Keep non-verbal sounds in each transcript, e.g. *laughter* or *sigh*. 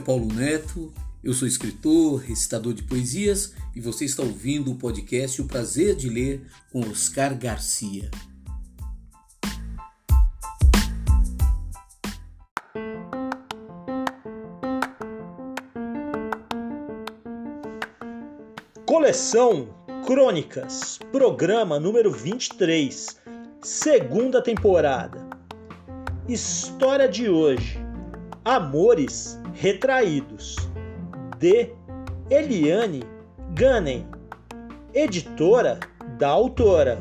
Paulo Neto, eu sou escritor, recitador de poesias e você está ouvindo o podcast O Prazer de Ler com Oscar Garcia. Coleção Crônicas, programa número 23, segunda temporada. História de hoje: Amores Retraídos, de Eliane Ganem, editora da autora.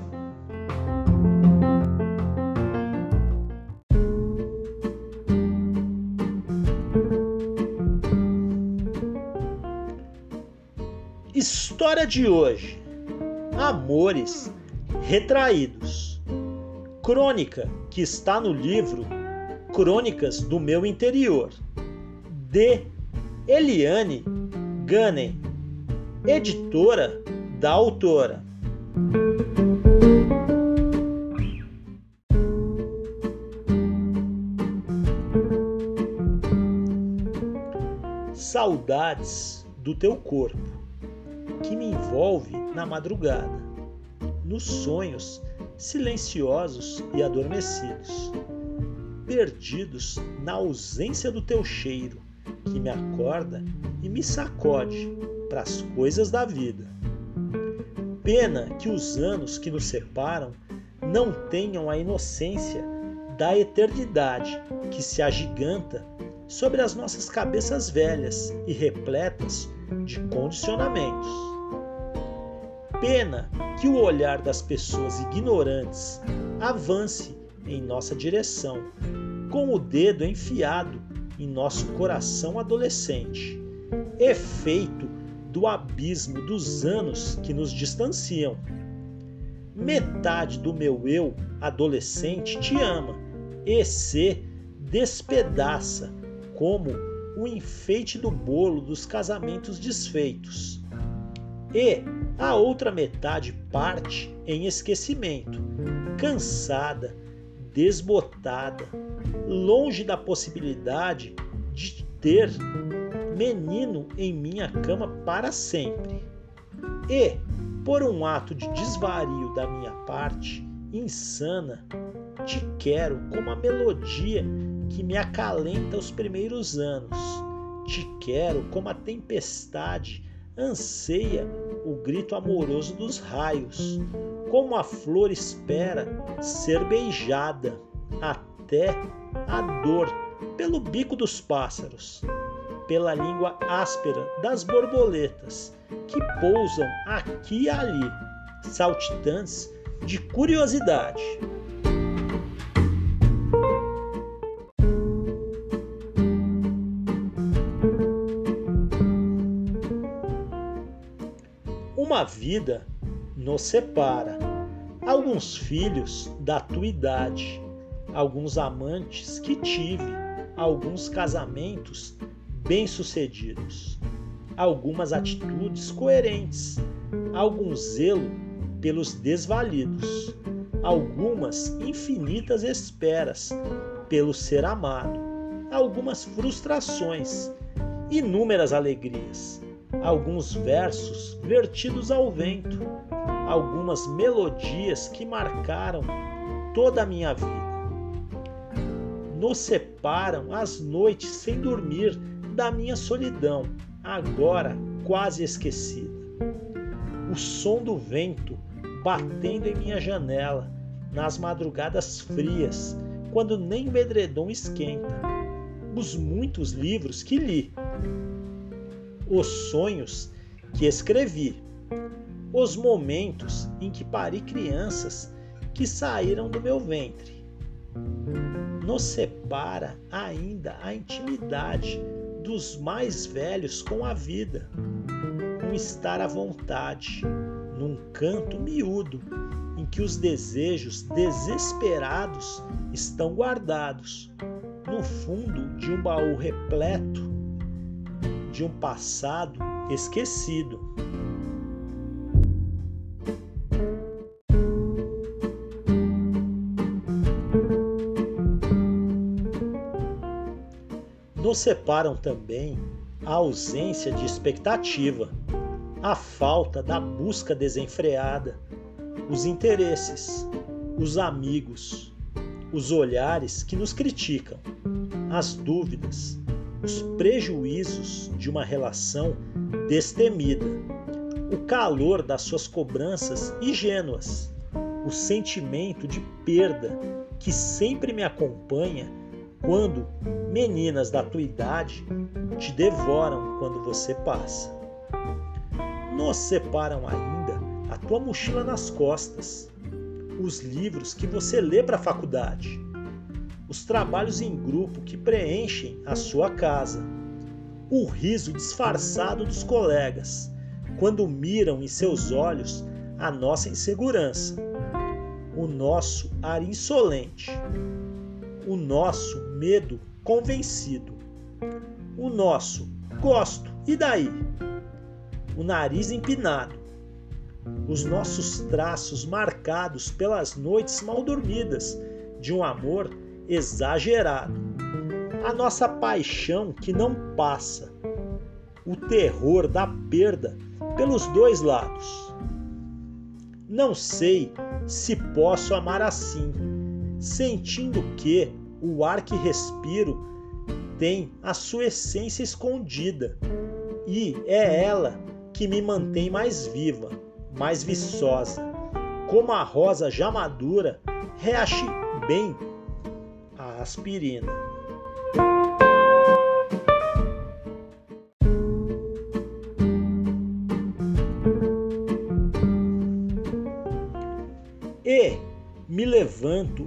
História de hoje: Amores Retraídos. Crônica que está no livro Crônicas do Meu Interior, de Eliane Ganem, editora da autora. Saudades do teu corpo, que me envolve na madrugada, nos sonhos silenciosos e adormecidos, perdidos na ausência do teu cheiro, que me acorda e me sacode para as coisas da vida. Pena que os anos que nos separam não tenham a inocência da eternidade que se agiganta sobre as nossas cabeças velhas e repletas de condicionamentos. Pena que o olhar das pessoas ignorantes avance em nossa direção, com o dedo enfiado em nosso coração adolescente, efeito do abismo dos anos que nos distanciam. Metade do meu eu adolescente te ama e se despedaça como o enfeite do bolo dos casamentos desfeitos. E a outra metade parte em esquecimento, cansada, desbotada, longe da possibilidade de ter menino em minha cama para sempre. E, por um ato de desvario da minha parte, insana, te quero como a melodia que me acalenta os primeiros anos. Te quero como a tempestade anseia o grito amoroso dos raios, como a flor espera ser beijada até a dor pelo bico dos pássaros, pela língua áspera das borboletas que pousam aqui e ali, saltitantes de curiosidade. Uma vida nos separa, alguns filhos da tua idade, alguns amantes que tive, alguns casamentos bem-sucedidos, algumas atitudes coerentes, algum zelo pelos desvalidos, algumas infinitas esperas pelo ser amado, algumas frustrações, inúmeras alegrias, alguns versos vertidos ao vento, algumas melodias que marcaram toda a minha vida. Nos separam as noites sem dormir da minha solidão, agora quase esquecida. O som do vento batendo em minha janela nas madrugadas frias, quando nem o edredom esquenta. Os muitos livros que li, os sonhos que escrevi, os momentos em que pari crianças que saíram do meu ventre. Nos separa ainda a intimidade dos mais velhos com a vida, um estar à vontade, num canto miúdo em que os desejos desesperados estão guardados no fundo de um baú repleto de um passado esquecido. Nos separam também a ausência de expectativa, a falta da busca desenfreada, os interesses, os amigos, os olhares que nos criticam, as dúvidas, os prejuízos de uma relação destemida, o calor das suas cobranças ingênuas, o sentimento de perda que sempre me acompanha quando meninas da tua idade te devoram quando você passa. Nos separam ainda a tua mochila nas costas, os livros que você lê para a faculdade, os trabalhos em grupo que preenchem a sua casa, o riso disfarçado dos colegas quando miram em seus olhos a nossa insegurança, o nosso ar insolente, o nosso medo convencido, o nosso gosto e daí, o nariz empinado, os nossos traços marcados pelas noites mal dormidas de um amor exagerado, a nossa paixão que não passa, o terror da perda pelos dois lados. Não sei se posso amar assim, sentindo que o ar que respiro tem a sua essência escondida e é ela que me mantém mais viva, mais viçosa. Como a rosa já madura, reache bem aspirina.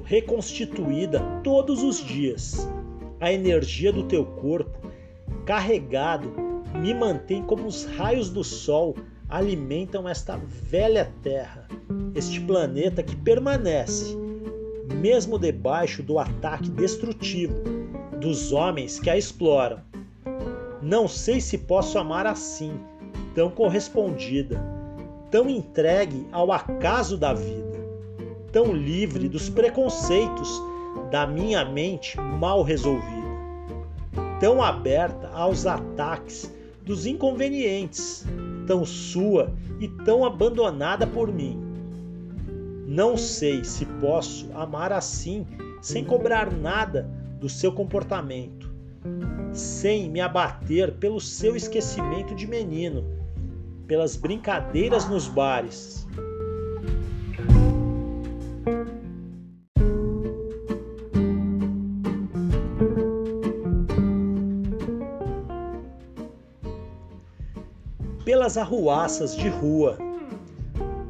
Reconstituída todos os dias. A energia do teu corpo, carregado, me mantém como os raios do sol alimentam esta velha terra, este planeta que permanece mesmo debaixo do ataque destrutivo dos homens que a exploram. Não sei se posso amar assim, tão correspondida, tão entregue ao acaso da vida, tão livre dos preconceitos da minha mente mal resolvida, tão aberta aos ataques dos inconvenientes, tão sua e tão abandonada por mim não sei se posso amar assim, sem cobrar nada do seu comportamento, sem me abater pelo seu esquecimento de menino, pelas brincadeiras nos bares. Pelas arruaças de rua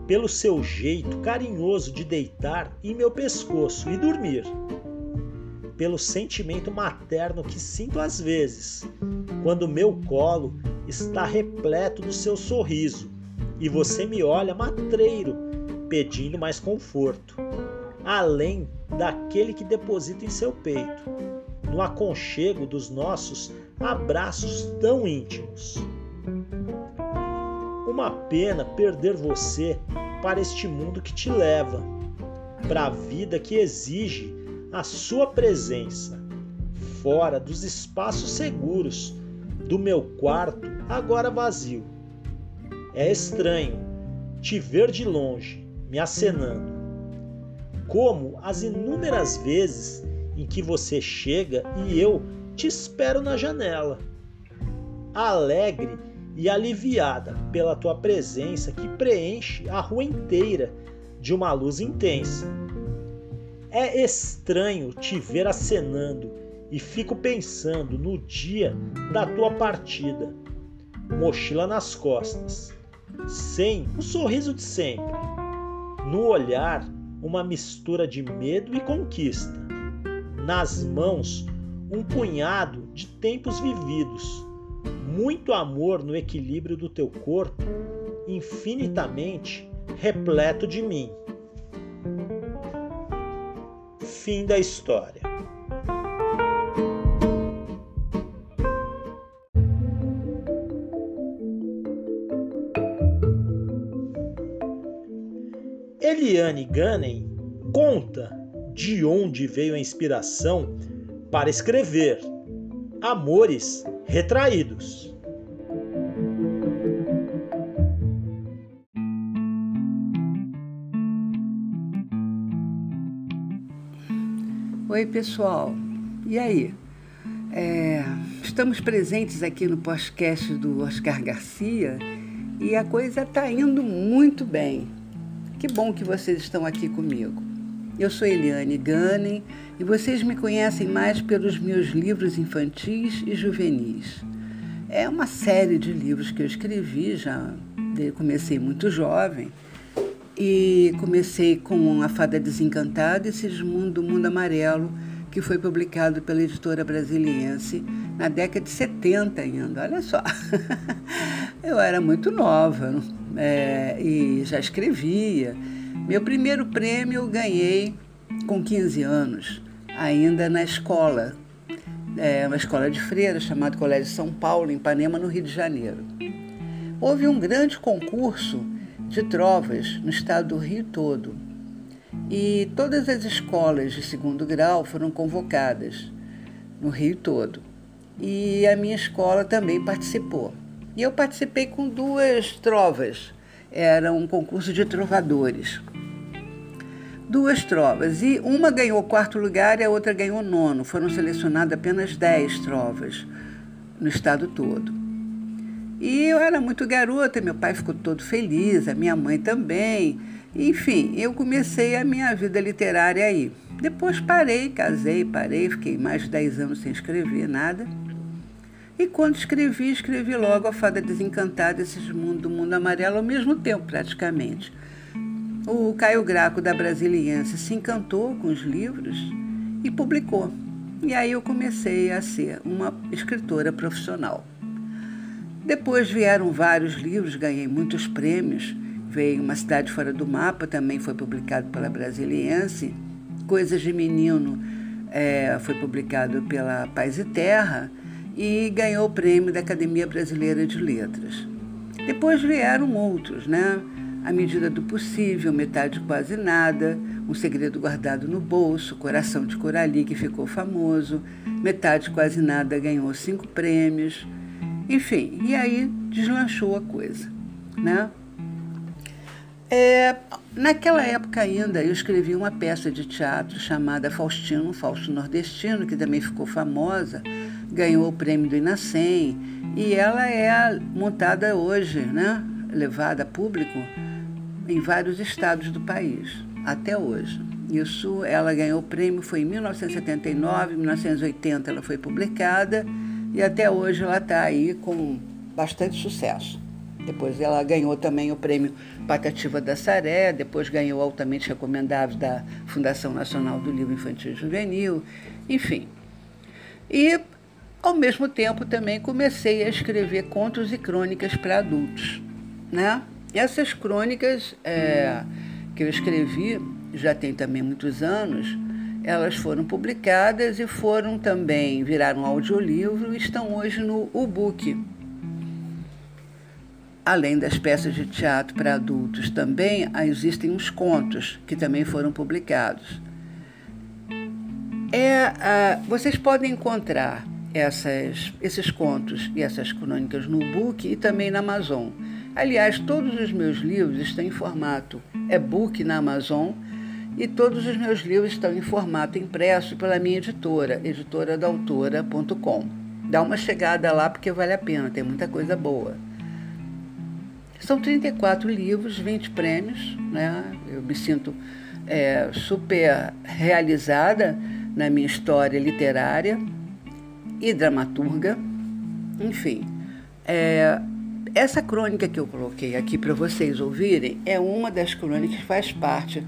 pelo seu jeito carinhoso de deitar em meu pescoço e dormir, pelo sentimento materno que sinto às vezes, quando meu colo está repleto do seu sorriso e você me olha matreiro, pedindo mais conforto, além daquele que deposita em seu peito, no aconchego dos nossos abraços tão íntimos. Uma pena perder você para este mundo que te leva, para a vida que exige a sua presença, fora dos espaços seguros do meu quarto, agora vazio. É estranho, te ver de longe, me acenando. Como as inúmeras vezes em que você chega e eu te espero na janela. Alegre e aliviada pela tua presença que preenche a rua inteira de uma luz intensa. É estranho te ver acenando e fico pensando no dia da tua partida. Mochila nas costas, sem o sorriso de sempre. No olhar, uma mistura de medo e conquista. Nas mãos, um punhado de tempos vividos. Muito amor no equilíbrio do teu corpo, infinitamente repleto de mim. Fim da história. Eliane Gannen conta de onde veio a inspiração para escrever Amores Retraídos. Oi, pessoal. E aí? É, estamos presentes aqui no podcast do Oscar Garcia e a coisa está indo muito bem. Que bom que vocês estão aqui comigo. Eu sou Eliane Gunning e vocês me conhecem mais pelos meus livros infantis e juvenis. É uma série de livros que eu escrevi, já comecei muito jovem e comecei com A Fada Desencantada e Sigismundo do Mundo Amarelo, que foi publicado pela editora brasiliense na década de 70 ainda. Olha só, *laughs* eu era muito nova é, e já escrevia. Meu primeiro prêmio eu ganhei com 15 anos, ainda na escola, é, uma escola de freira chamada Colégio São Paulo, em Ipanema, no Rio de Janeiro. Houve um grande concurso de trovas no estado do Rio todo. E todas as escolas de segundo grau foram convocadas no Rio todo. E a minha escola também participou. E eu participei com duas trovas. Era um concurso de trovadores. Duas trovas. E uma ganhou quarto lugar e a outra ganhou nono. Foram selecionadas apenas dez trovas no estado todo. E eu era muito garota, meu pai ficou todo feliz, a minha mãe também. Enfim, eu comecei a minha vida literária aí. Depois parei, casei, parei, fiquei mais de 10 anos sem escrever nada. E quando escrevi, escrevi logo A Fada Desencantada, esses mundo do Mundo Amarelo, ao mesmo tempo, praticamente. O Caio Graco, da Brasiliense, se encantou com os livros e publicou. E aí eu comecei a ser uma escritora profissional. Depois vieram vários livros, ganhei muitos prêmios. Veio Uma Cidade Fora do Mapa, também foi publicado pela Brasiliense. Coisas de Menino é, foi publicado pela Paz e Terra e ganhou o prêmio da Academia Brasileira de Letras. Depois vieram outros, né? A Medida do Possível, Metade Quase Nada, Um Segredo Guardado no Bolso, Coração de Corali, que ficou famoso, Metade Quase Nada ganhou cinco prêmios. Enfim, e aí deslanchou a coisa, né? É, naquela época ainda eu escrevi uma peça de teatro chamada Faustino, Fausto Nordestino, que também ficou famosa, ganhou o prêmio do Inacem e ela é montada hoje, né? levada a público em vários estados do país, até hoje. Isso, ela ganhou o prêmio, foi em 1979, 1980 ela foi publicada e até hoje ela está aí com bastante sucesso. Depois ela ganhou também o prêmio Patativa da Saré, depois ganhou altamente recomendável da Fundação Nacional do Livro Infantil e Juvenil, enfim. E, ao mesmo tempo, também comecei a escrever contos e crônicas para adultos. Né? Essas crônicas é, que eu escrevi, já tem também muitos anos, elas foram publicadas e foram também, viraram audiolivro e estão hoje no e-book. Além das peças de teatro para adultos, também existem uns contos que também foram publicados. É, uh, vocês podem encontrar essas, esses contos e essas crônicas no e-book e também na Amazon. Aliás, todos os meus livros estão em formato e-book na Amazon e todos os meus livros estão em formato impresso pela minha editora, editoradautora.com. Dá uma chegada lá porque vale a pena, tem muita coisa boa. São 34 livros, 20 prêmios, né? Eu me sinto é, super realizada na minha história literária e dramaturga. Enfim, é, essa crônica que eu coloquei aqui para vocês ouvirem é uma das crônicas que faz parte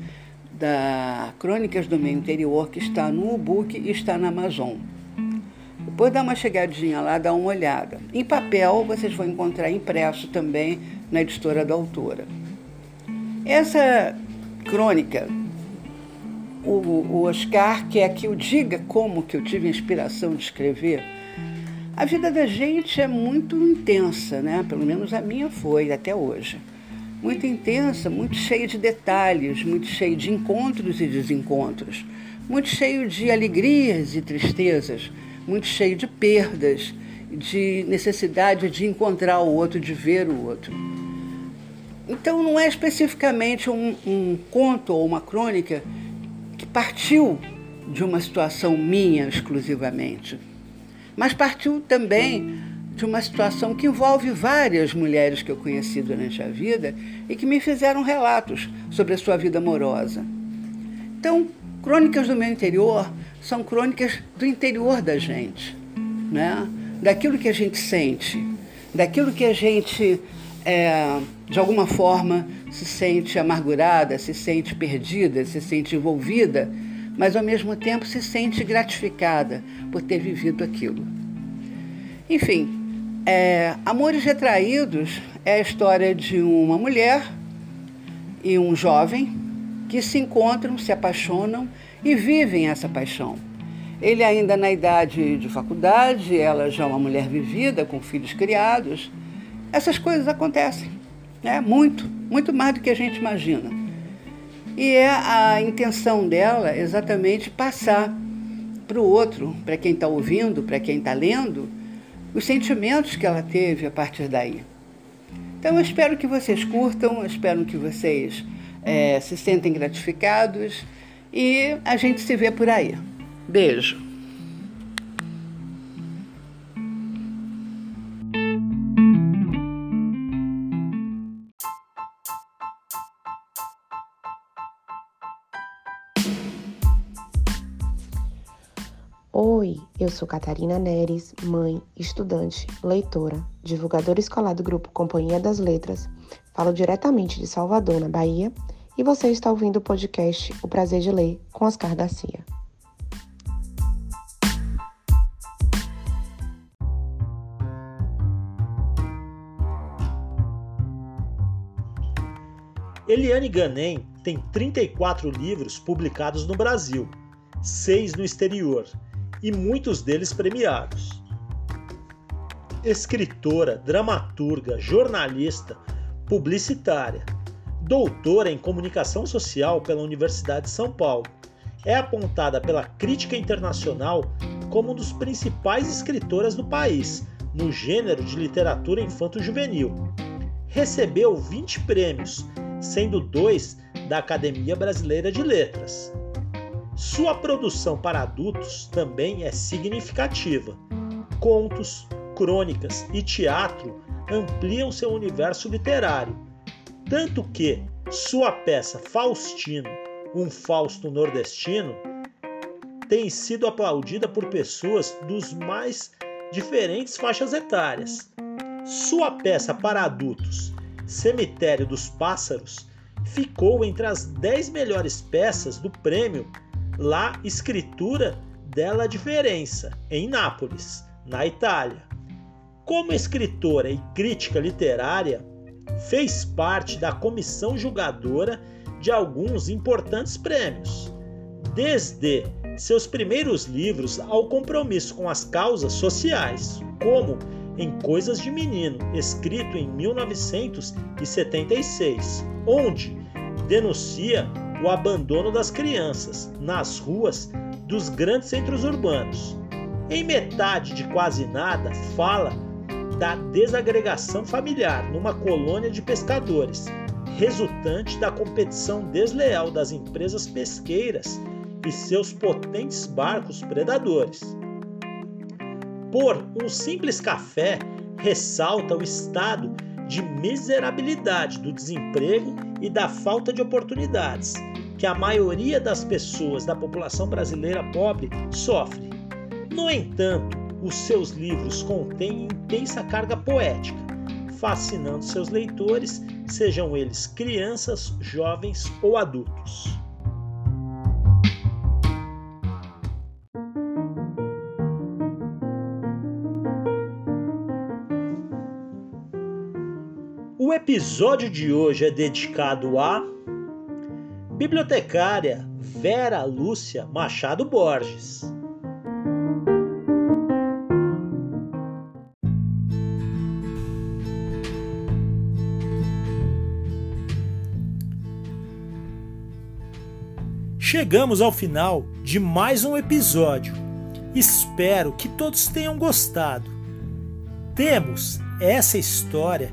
da Crônicas do Meio Interior, que está no e-book e está na Amazon. Depois dá uma chegadinha lá, dá uma olhada. Em papel, vocês vão encontrar impresso também na editora da autora. Essa crônica, o, o Oscar quer que eu diga como que eu tive a inspiração de escrever. A vida da gente é muito intensa, né? Pelo menos a minha foi até hoje. Muito intensa, muito cheia de detalhes, muito cheia de encontros e desencontros, muito cheio de alegrias e tristezas, muito cheio de perdas, de necessidade de encontrar o outro, de ver o outro. Então, não é especificamente um, um conto ou uma crônica partiu de uma situação minha exclusivamente, mas partiu também de uma situação que envolve várias mulheres que eu conheci durante a vida e que me fizeram relatos sobre a sua vida amorosa. Então, Crônicas do Meu Interior são crônicas do interior da gente, né? daquilo que a gente sente, daquilo que a gente é, de alguma forma se sente amargurada, se sente perdida, se sente envolvida, mas ao mesmo tempo se sente gratificada por ter vivido aquilo. Enfim, é, Amores Retraídos é a história de uma mulher e um jovem que se encontram, se apaixonam e vivem essa paixão. Ele ainda na idade de faculdade, ela já é uma mulher vivida, com filhos criados, essas coisas acontecem, né? muito, muito mais do que a gente imagina. E é a intenção dela exatamente passar para o outro, para quem está ouvindo, para quem está lendo, os sentimentos que ela teve a partir daí. Então eu espero que vocês curtam, eu espero que vocês é, se sentem gratificados e a gente se vê por aí. Beijo! Oi, eu sou Catarina Neres, mãe, estudante, leitora, divulgadora escolar do grupo Companhia das Letras. Falo diretamente de Salvador, na Bahia, e você está ouvindo o podcast O Prazer de Ler com Oscar Garcia. Eliane Ganem tem 34 livros publicados no Brasil, seis no exterior e muitos deles premiados. Escritora, dramaturga, jornalista, publicitária, doutora em comunicação social pela Universidade de São Paulo. É apontada pela crítica internacional como uma dos principais escritoras do país no gênero de literatura infanto-juvenil. Recebeu 20 prêmios, sendo dois da Academia Brasileira de Letras. Sua produção para adultos também é significativa. Contos, crônicas e teatro ampliam seu universo literário, tanto que sua peça Faustino, um Fausto nordestino, tem sido aplaudida por pessoas dos mais diferentes faixas etárias. Sua peça para adultos, Cemitério dos Pássaros, ficou entre as 10 melhores peças do prêmio La Escritura della Differenza, em Nápoles, na Itália. Como escritora e crítica literária, fez parte da comissão julgadora de alguns importantes prêmios, desde seus primeiros livros ao compromisso com as causas sociais, como Em Coisas de Menino, escrito em 1976, onde denuncia o abandono das crianças nas ruas dos grandes centros urbanos. Em metade de quase nada, fala da desagregação familiar numa colônia de pescadores, resultante da competição desleal das empresas pesqueiras e seus potentes barcos predadores. Por um simples café, ressalta o estado de miserabilidade do desemprego e da falta de oportunidades que a maioria das pessoas da população brasileira pobre sofre. No entanto, os seus livros contêm intensa carga poética, fascinando seus leitores, sejam eles crianças, jovens ou adultos. O episódio de hoje é dedicado à bibliotecária Vera Lúcia Machado Borges. Chegamos ao final de mais um episódio. Espero que todos tenham gostado. Temos essa história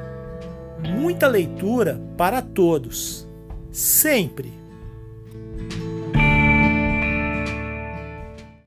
muita leitura para todos, sempre!